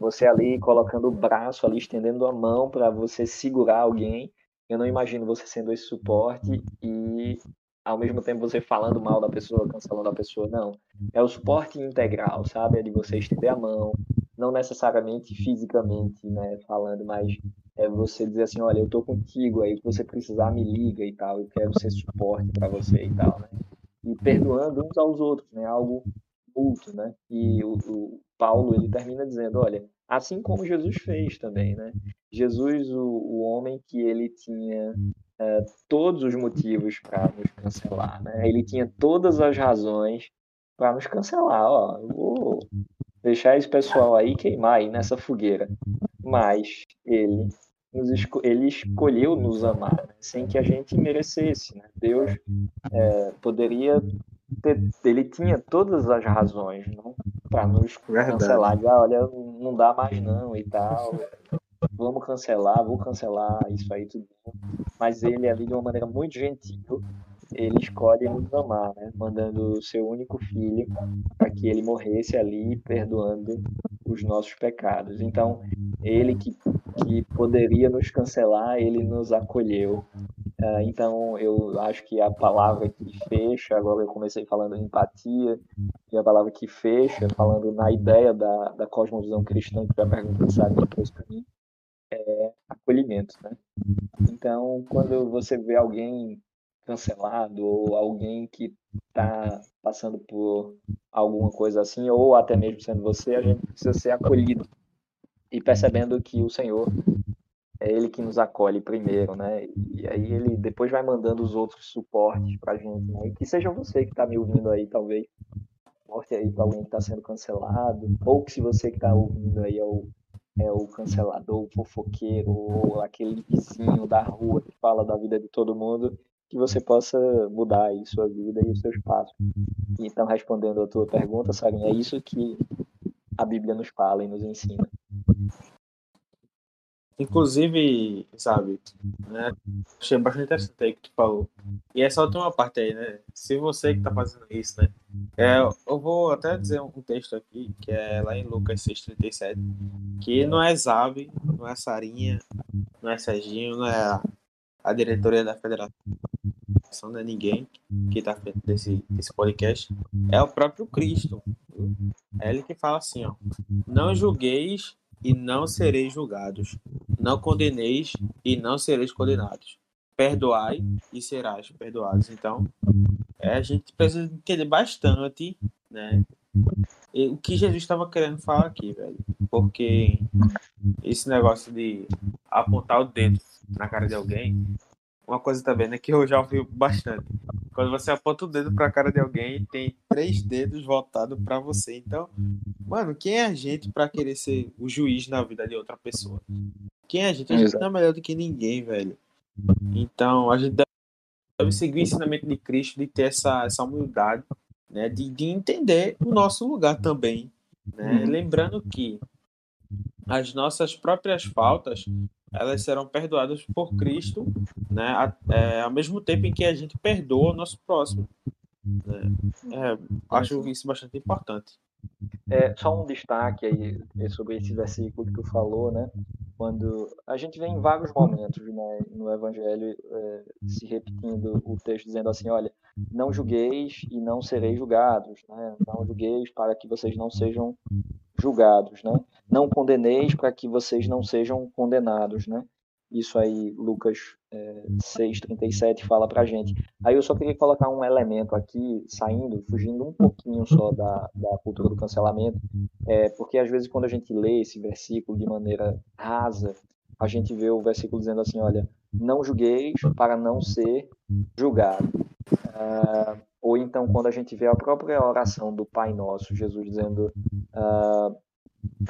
você ali colocando o braço ali, estendendo a mão para você segurar alguém. Eu não imagino você sendo esse suporte e ao mesmo tempo você falando mal da pessoa, cancelando a pessoa, não. É o suporte integral, sabe? É de você estender a mão, não necessariamente fisicamente, né, falando, mas é você dizer assim, olha, eu tô contigo aí, que você precisar me liga e tal, eu quero ser suporte para você e tal, né? E perdoando uns aos outros, né? Algo mútuo, né? E o Paulo ele termina dizendo, olha, assim como Jesus fez também, né? Jesus, o, o homem que ele tinha é, todos os motivos para nos cancelar, né? Ele tinha todas as razões para nos cancelar, ó, vou deixar esse pessoal aí queimar aí nessa fogueira. Mas ele esco ele escolheu nos amar né? sem que a gente merecesse. Né? Deus é, poderia ele tinha todas as razões para nos Verdade. cancelar, dizer, ah, olha, não dá mais não e tal, vamos cancelar, vou cancelar isso aí tudo. Mas ele ali de uma maneira muito gentil ele escolhe nos amar, né? mandando o seu único filho para que ele morresse ali, perdoando os nossos pecados. Então, ele que, que poderia nos cancelar, ele nos acolheu. Uh, então, eu acho que a palavra que fecha, agora eu comecei falando em empatia, e a palavra que fecha, falando na ideia da, da cosmovisão cristã, que a pergunta sabe depois para mim, é acolhimento, né? Então, quando você vê alguém cancelado ou alguém que está passando por alguma coisa assim, ou até mesmo sendo você, a gente precisa ser acolhido e percebendo que o Senhor é Ele que nos acolhe primeiro, né? E aí Ele depois vai mandando os outros suportes para a gente, né? E que seja você que está me ouvindo aí, talvez, suporte aí para alguém que está sendo cancelado, ou que se você que está ouvindo aí é o, é o cancelador, o fofoqueiro, ou aquele vizinho da rua que fala da vida de todo mundo, que você possa mudar aí sua vida e os seus passos. Então, respondendo a tua pergunta, Sarinha, é isso que a Bíblia nos fala e nos ensina. Inclusive, sabe, né? Achei bastante interessante aí que tu falou. E essa última parte aí, né? Se você que tá fazendo isso, né? É, eu vou até dizer um texto aqui, que é lá em Lucas 6,37, que não é Zabe, não é Sarinha, não é Serginho, não é a, a diretoria da federação não é ninguém que está frente desse, desse podcast, é o próprio Cristo. É ele que fala assim, ó, não julgueis e não sereis julgados, não condeneis e não sereis condenados, perdoai e serás perdoados. Então, é, a gente precisa entender bastante, né, o que Jesus estava querendo falar aqui, velho, porque esse negócio de apontar o dedo na cara de alguém uma coisa também, né, que eu já ouvi bastante. Quando você aponta o dedo para a cara de alguém, tem três dedos voltados para você. Então, mano, quem é a gente para querer ser o juiz na vida de outra pessoa? Quem é a gente? A gente não é melhor do que ninguém, velho. Então, a gente deve seguir o ensinamento de Cristo, de ter essa, essa humildade, né, de, de entender o nosso lugar também. Né? Uhum. Lembrando que as nossas próprias faltas elas serão perdoadas por Cristo, né? É, ao mesmo tempo em que a gente perdoa o nosso próximo. Né? É, acho isso bastante importante. É, só um destaque aí é, sobre esse versículo que tu falou, né? Quando a gente vê em vários momentos né, no Evangelho é, se repetindo o texto dizendo assim, olha, não julgueis e não sereis julgados, né? Não julgueis para que vocês não sejam julgados, né? Não condeneis para que vocês não sejam condenados, né? Isso aí Lucas é, 6:37 fala para gente. Aí eu só queria colocar um elemento aqui, saindo, fugindo um pouquinho só da, da cultura do cancelamento, é, porque às vezes quando a gente lê esse versículo de maneira rasa, a gente vê o versículo dizendo assim, olha, não julgueis para não ser julgado. Ah, ou então quando a gente vê a própria oração do Pai Nosso, Jesus dizendo uh,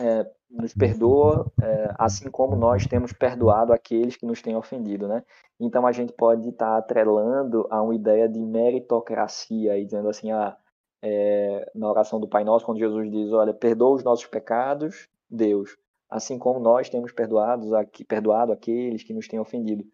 é, nos perdoa é, assim como nós temos perdoado aqueles que nos têm ofendido, né? Então a gente pode estar tá atrelando a uma ideia de meritocracia e dizendo assim, ah, é, na oração do Pai Nosso, quando Jesus diz, olha, perdoa os nossos pecados, Deus, assim como nós temos perdoado, aqui, perdoado aqueles que nos têm ofendido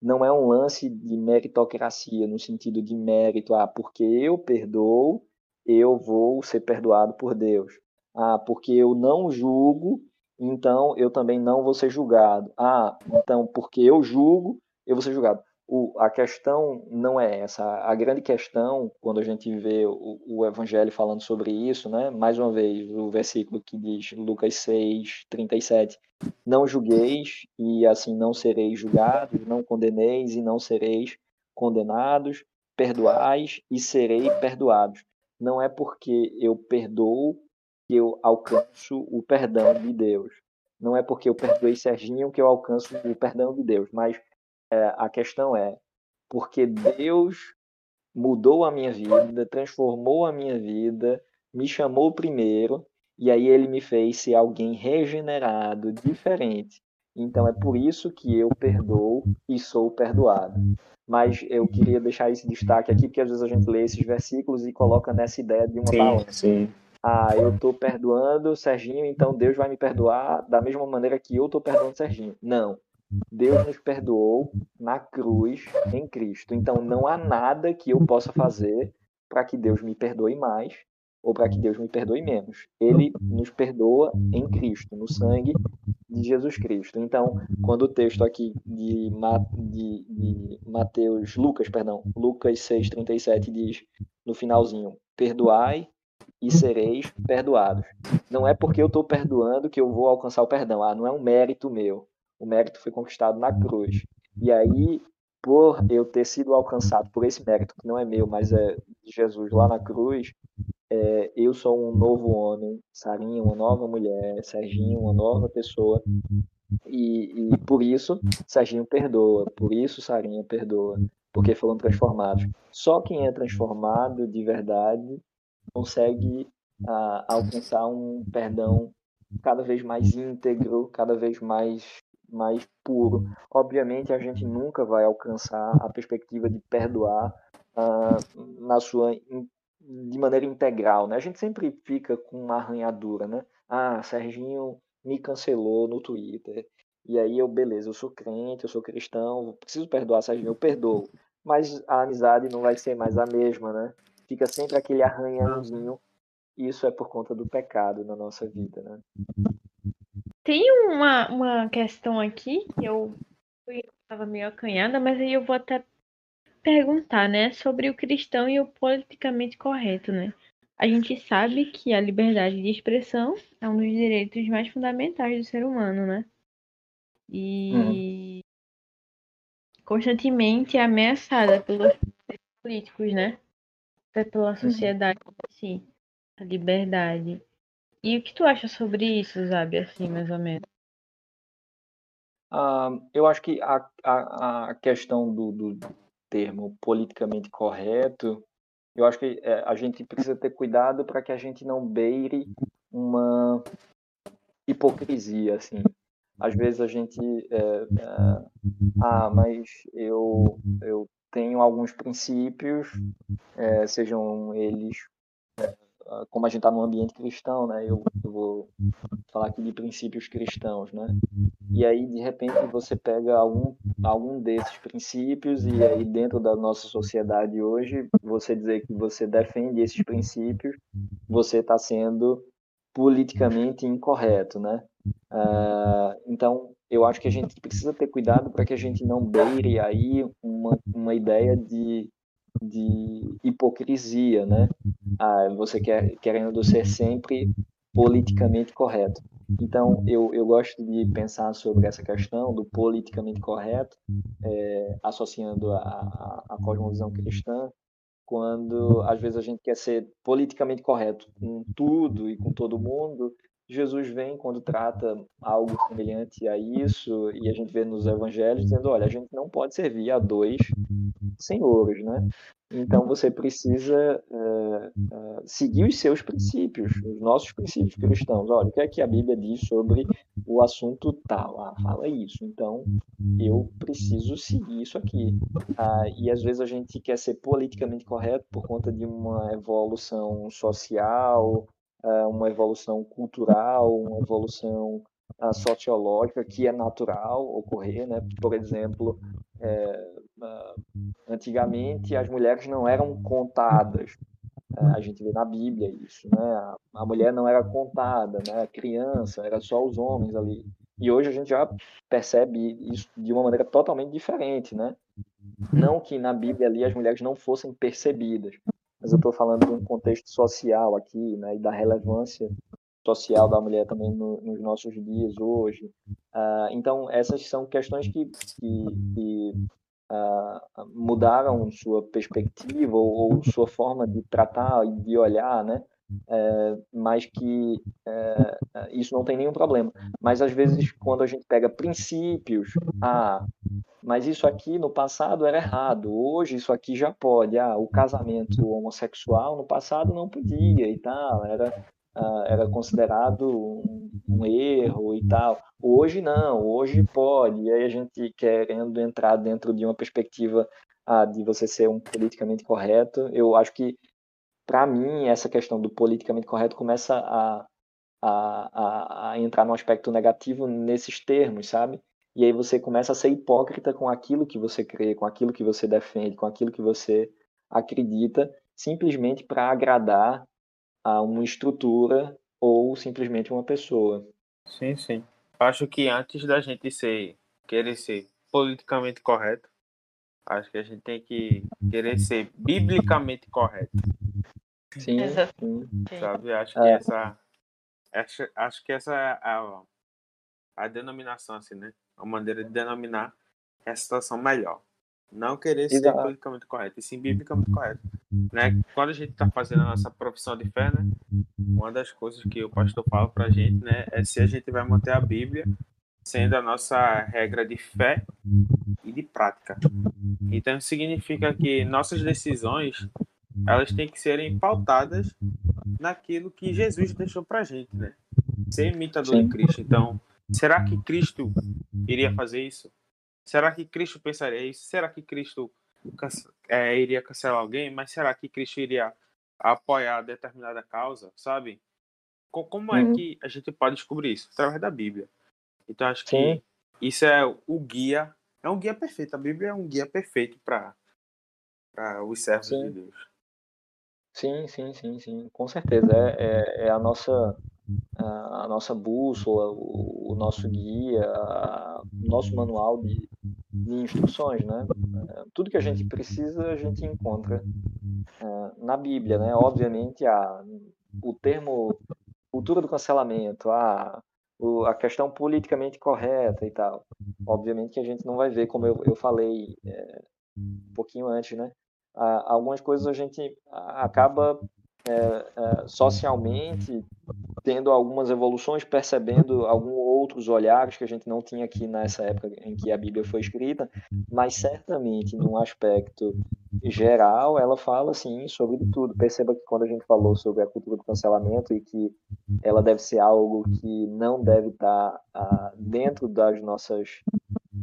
não é um lance de meritocracia, no sentido de mérito, ah, porque eu perdoo, eu vou ser perdoado por Deus. Ah, porque eu não julgo, então eu também não vou ser julgado. Ah, então porque eu julgo, eu vou ser julgado o, a questão não é essa. A grande questão, quando a gente vê o, o, Evangelho falando sobre isso, né? mais uma vez, o versículo que diz, Lucas 6, 37, não julgueis e assim não sereis julgados, não condeneis e não sereis condenados, perdoais e serei perdoados. Não é porque eu perdoo que eu alcanço o perdão de Deus. Não é porque eu perdoei Serginho que eu alcanço o perdão de Deus, mas é, a questão é porque Deus mudou a minha vida, transformou a minha vida, me chamou primeiro, E aí ele me fez ser alguém regenerado, diferente. Então é por isso que eu perdoo e sou perdoado. Mas eu queria deixar esse destaque aqui, porque às vezes a gente lê esses versículos e coloca nessa ideia de uma sim, balança. Sim. Ah, eu estou perdoando o Serginho, então Deus vai me perdoar da mesma maneira que eu estou perdoando o Serginho. Não. Deus nos perdoou na cruz em Cristo. Então não há nada que eu possa fazer para que Deus me perdoe mais ou para que Deus me perdoe menos. Ele nos perdoa em Cristo, no sangue de Jesus Cristo. Então, quando o texto aqui de, de, de Mateus, Lucas, perdão, Lucas 6:37 diz no finalzinho: "Perdoai e sereis perdoados". Não é porque eu estou perdoando que eu vou alcançar o perdão. Ah, não é um mérito meu. O mérito foi conquistado na cruz. E aí, por eu ter sido alcançado por esse mérito que não é meu, mas é de Jesus lá na cruz, é, eu sou um novo homem, Sarinha, uma nova mulher, Serginho, uma nova pessoa. E, e por isso, Serginho perdoa, por isso, Sarinha perdoa, porque foram transformados. Só quem é transformado de verdade consegue ah, alcançar um perdão cada vez mais íntegro, cada vez mais mais puro. Obviamente, a gente nunca vai alcançar a perspectiva de perdoar uh, na sua de maneira integral, né? A gente sempre fica com uma arranhadura, né? Ah, Serginho me cancelou no Twitter. E aí eu, beleza, eu sou crente, eu sou cristão, preciso perdoar Serginho, eu perdoo. Mas a amizade não vai ser mais a mesma, né? Fica sempre aquele arranhãozinho. Isso é por conta do pecado na nossa vida, né? Tem uma, uma questão aqui que eu estava meio acanhada, mas aí eu vou até perguntar, né, sobre o cristão e o politicamente correto, né? A gente sabe que a liberdade de expressão é um dos direitos mais fundamentais do ser humano, né? E uhum. constantemente é ameaçada pelos políticos, né? Pela uhum. sociedade em si, a liberdade. E o que tu acha sobre isso, Zabi, assim, mais ou menos? Uh, eu acho que a, a, a questão do, do, termo politicamente correto, eu acho que é, a gente precisa ter cuidado para que a gente não beire uma hipocrisia, assim. Às vezes a gente, é, é, ah, mas eu, eu tenho alguns princípios, é, sejam eles ah, como a gente está num ambiente cristão, né? Eu, eu, vou falar aqui de princípios cristãos, né? E aí de repente você pega algum algum desses princípios e aí dentro da nossa sociedade hoje você dizer que você defende esses princípios, você está sendo politicamente incorreto, né? Uh, então eu acho que a gente precisa ter cuidado para que a gente não beire aí uma, uma ideia de de hipocrisia, né? Ah, você quer, querendo ser sempre politicamente correto. Então, eu, eu gosto de pensar sobre essa questão do politicamente correto, é, associando a, a, a cosmovisão cristã, quando às vezes a gente quer ser politicamente correto com tudo e com todo mundo, Jesus vem quando trata algo semelhante a isso, e a gente vê nos evangelhos dizendo: olha, a gente não pode servir a dois senhores, né? Então você precisa uh, uh, seguir os seus princípios, os nossos princípios cristãos. Olha, o que é que a Bíblia diz sobre o assunto tal? Ah, fala isso. Então eu preciso seguir isso aqui. Ah, e às vezes a gente quer ser politicamente correto por conta de uma evolução social, uh, uma evolução cultural, uma evolução sociológica que é natural ocorrer, né? Por exemplo, é, antigamente as mulheres não eram contadas. É, a gente vê na Bíblia isso, né? A mulher não era contada, né? A criança, era só os homens ali. E hoje a gente já percebe isso de uma maneira totalmente diferente, né? Não que na Bíblia ali as mulheres não fossem percebidas, mas eu estou falando de um contexto social aqui, né? E da relevância social da mulher também no, nos nossos dias hoje. Uh, então, essas são questões que, que, que uh, mudaram sua perspectiva ou, ou, sua forma de tratar e de olhar, né? É, mas que é, isso não tem nenhum problema. Mas às vezes, quando a gente pega princípios, ah, mas isso aqui no passado era errado, hoje isso aqui já pode. Ah, o casamento homossexual no passado não podia e tal, era uh, era considerado um, um, erro e tal. Hoje não, hoje pode. E aí a gente querendo entrar dentro de uma perspectiva uh, de você ser um politicamente correto, eu acho que para mim essa questão do politicamente correto começa a, a, a, a entrar no aspecto negativo nesses termos, sabe? E aí você começa a ser hipócrita com aquilo que você crê, com aquilo que você defende, com aquilo que você acredita, simplesmente para agradar a uma estrutura ou simplesmente uma pessoa. Sim, sim. Acho que antes da gente ser querer ser politicamente correto, acho que a gente tem que querer ser biblicamente correto. Sim, sim. Sabe? Acho que é. essa acho, acho que essa é a, a denominação assim, né? a maneira de denominar essa situação melhor. Não querer ser Exato. politicamente correto, e sim biblicamente correto. Né? Quando a gente está fazendo a nossa profissão de fé, né? uma das coisas que o pastor fala para a gente né, é se a gente vai manter a Bíblia sendo a nossa regra de fé e de prática. Então significa que nossas decisões elas têm que serem pautadas naquilo que Jesus deixou para a gente, né? Ser imitador Sim. de Cristo. Então, Será que Cristo iria fazer isso? Será que Cristo pensaria isso? Será que Cristo é, iria cancelar alguém? Mas será que Cristo iria apoiar determinada causa? Sabe? Como é uhum. que a gente pode descobrir isso? Através da Bíblia. Então acho que Sim. isso é o guia. É um guia perfeito. A Bíblia é um guia perfeito para os servos sim. de Deus. Sim, sim, sim, sim. Com certeza. É, é, é a nossa a nossa bússola, o, nosso guia, o nosso manual de, de, instruções, né? É, tudo que a gente precisa a gente encontra uh, na Bíblia, né? Obviamente a, o termo cultura do cancelamento, a, a questão politicamente correta e tal, obviamente que a gente não vai ver, como eu, eu falei é, um pouquinho antes, né? Algumas coisas a gente acaba é, é, socialmente tendo algumas evoluções, percebendo alguns outros olhares que a gente não tinha aqui nessa época em que a Bíblia foi escrita, mas certamente, num aspecto geral, ela fala assim sobre tudo. Perceba que quando a gente falou sobre a cultura do cancelamento e que ela deve ser algo que não deve estar ah, dentro das nossas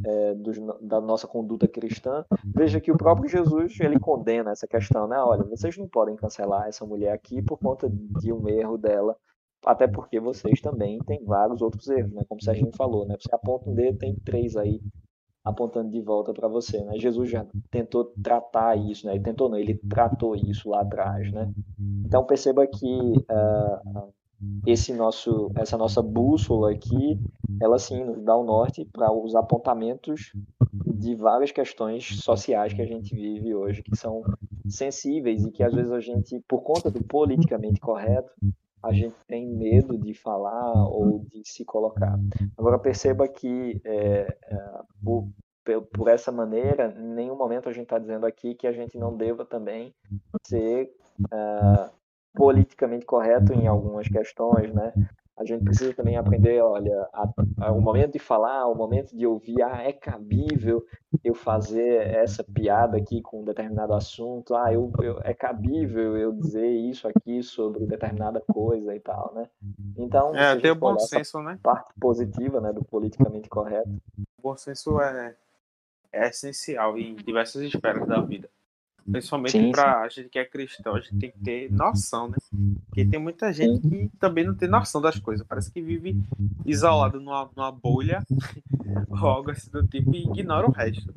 é, da nossa conduta cristã, veja que o próprio Jesus ele condena essa questão, né? Olha, vocês não podem cancelar essa mulher aqui por conta de um erro dela, até porque vocês também têm vários outros erros, né? Como o Serginho falou, né? Você aponta um dedo, tem três aí apontando de volta para você, né? Jesus já tentou tratar isso, né? Ele tentou não, ele tratou isso lá atrás, né? Então perceba que uh, esse nosso, essa nossa bússola aqui, ela sim nos dá o norte para os apontamentos de várias questões sociais que a gente vive hoje, que são sensíveis e que às vezes a gente, por conta do politicamente correto, a gente tem medo de falar ou de se colocar. Agora perceba que é, é, por, por essa maneira, em nenhum momento a gente está dizendo aqui que a gente não deva também ser uh, politicamente correto em algumas questões, né? A gente precisa também aprender, olha, a, a, o momento de falar, o momento de ouvir, ah, é cabível eu fazer essa piada aqui com um determinado assunto, ah, eu, eu, é cabível eu dizer isso aqui sobre determinada coisa e tal, né? Então, é, ter o bom senso, né? Parte positiva, né, do politicamente correto. O bom senso é, é essencial em diversas esferas da vida. Principalmente para a gente que é cristão, a gente tem que ter noção, né? Porque tem muita gente que também não tem noção das coisas. Parece que vive isolado numa, numa bolha ou algo assim do tipo e ignora o resto.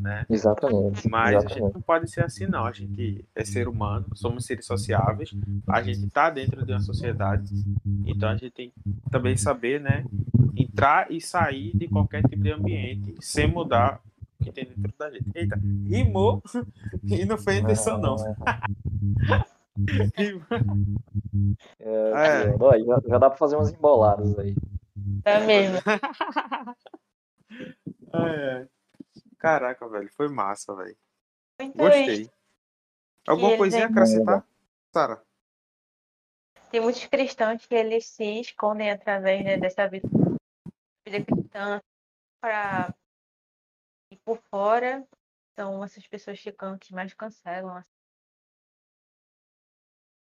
Né? Exatamente. Mas exatamente. a gente não pode ser assim, não. A gente é ser humano, somos seres sociáveis, a gente está dentro de uma sociedade, então a gente tem que também saber, né? Entrar e sair de qualquer tipo de ambiente sem mudar que tem dentro da gente. Eita, rimou e não foi a intenção, não. é, é. Já, já, dá pra fazer umas emboladas aí. É mesmo. é, Caraca, velho, foi massa, velho. Gostei. Alguma coisinha acrescentar, Sara? Tem muitos cristãos que eles se escondem através né, dessa vida cristã para e por fora são essas pessoas que mais cancelam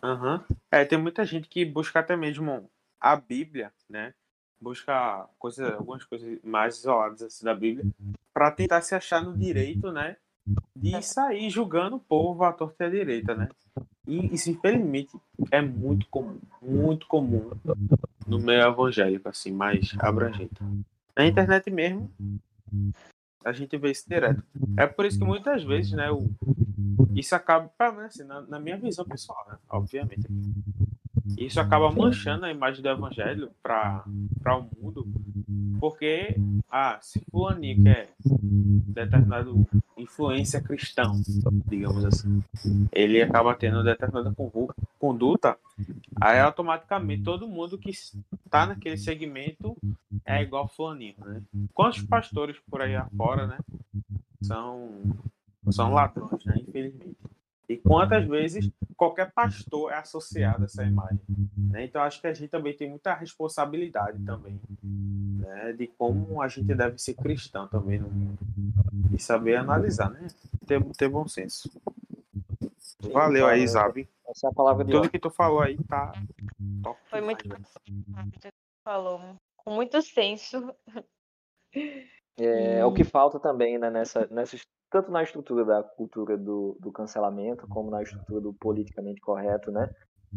Uhum. É, tem muita gente que busca até mesmo a Bíblia, né? Busca coisa, algumas coisas mais isoladas assim, da Bíblia para tentar se achar no direito, né? De sair julgando o povo à torta e à direita, né? E isso, infelizmente, é muito comum, muito comum no meio evangélico, assim, mais abrangente. Na internet mesmo, a gente vê isso direto. É por isso que muitas vezes, né, o, isso acaba, assim, na, na minha visão pessoal, né, obviamente, isso acaba manchando a imagem do evangelho para o mundo, porque, ah, se fulaninho quer determinado influência cristão, digamos assim, ele acaba tendo determinada conduta, aí automaticamente todo mundo que está naquele segmento é igual fulaninho, né? Quantos pastores por aí afora, né, são, são ladrões, né, infelizmente. E quantas vezes qualquer pastor é associado a essa imagem. Né? Então acho que a gente também tem muita responsabilidade também né? de como a gente deve ser cristão também no mundo. E saber analisar, né? Ter, ter bom senso. Valeu aí, Zabi. Essa é a palavra de Tudo que tu falou aí tá top. Foi muito falou com muito senso. É, é, o que falta também né, nessa, nessa tanto na estrutura da cultura do, do cancelamento, como na estrutura do politicamente correto, né?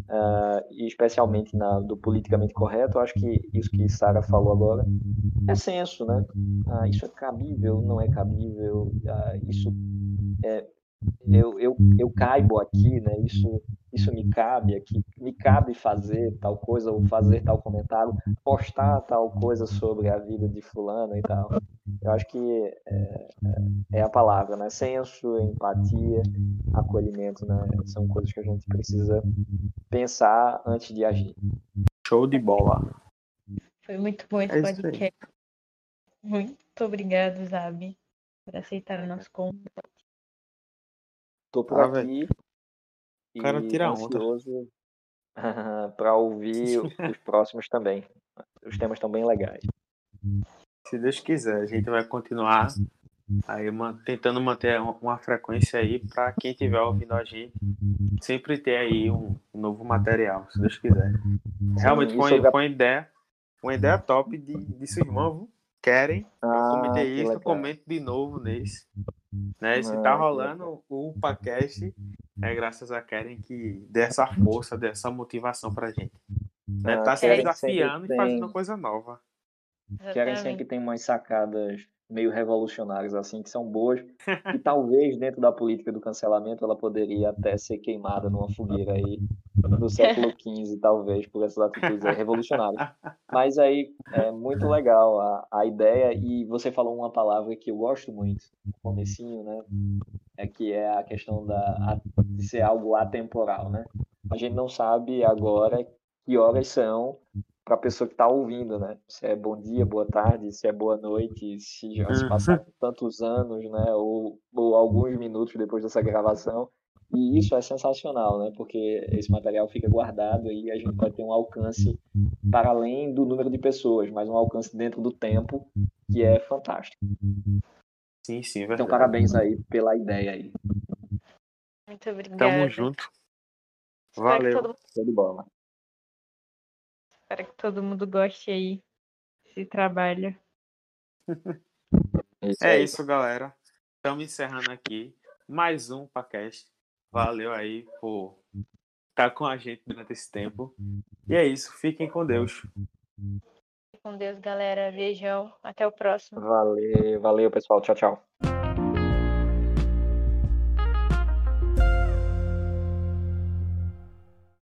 Uh, e especialmente na, do politicamente correto, acho que isso que Sara falou agora é senso, né? Uh, isso é cabível, não é cabível, uh, isso é, eu, eu, eu caibo aqui, né? Isso, isso me cabe aqui, me cabe fazer tal coisa ou fazer tal comentário, postar tal coisa sobre a vida de fulano e tal. Eu acho que é, é, é a palavra, né? Senso, empatia, acolhimento, né? São coisas que a gente precisa pensar antes de agir. Show de bola. Foi muito bom esse é podcast. Muito obrigado, Zabi, por aceitar o nosso convite. Tô por ah, aqui. O cara tira onda. para ouvir os próximos também. Os temas estão bem legais. Se Deus quiser, a gente vai continuar aí tentando manter uma frequência aí para quem estiver ouvindo a gente sempre ter aí um, novo material, se Deus quiser. Realmente foi, foi uma ideia, uma ideia top de, de sua irmã, querem, ah, eu comentei isso, legal. comento de novo nesse. Né? Se tá rolando o podcast, é graças a Keren que dê essa força, dê essa motivação pra gente. Né? Ah, tá se desafiando e fazendo coisa nova. Keren sempre tem umas sacadas meio revolucionárias, assim, que são boas. E talvez, dentro da política do cancelamento, ela poderia até ser queimada numa fogueira aí no século XV, talvez, por essas atitudes revolucionárias. Mas aí é muito legal a, a ideia, e você falou uma palavra que eu gosto muito, no comecinho, né? É que é a questão da, de ser algo atemporal, né? A gente não sabe agora que horas são para a pessoa que está ouvindo, né? Se é bom dia, boa tarde, se é boa noite, se já se passaram uhum. tantos anos, né? Ou, ou alguns minutos depois dessa gravação. E isso é sensacional, né? Porque esse material fica guardado e a gente pode ter um alcance para além do número de pessoas, mas um alcance dentro do tempo que é fantástico. Sim, sim, é verdade. Então, parabéns aí pela ideia aí. Muito obrigada. Tamo junto. Valeu. Todo... De bola. Espero que todo mundo goste aí desse trabalho. É isso, galera. Estamos encerrando aqui mais um podcast. Valeu aí por estar com a gente durante esse tempo. E é isso. Fiquem com Deus. Com Deus, galera. Beijão. Até o próximo. Valeu, valeu, pessoal. Tchau, tchau.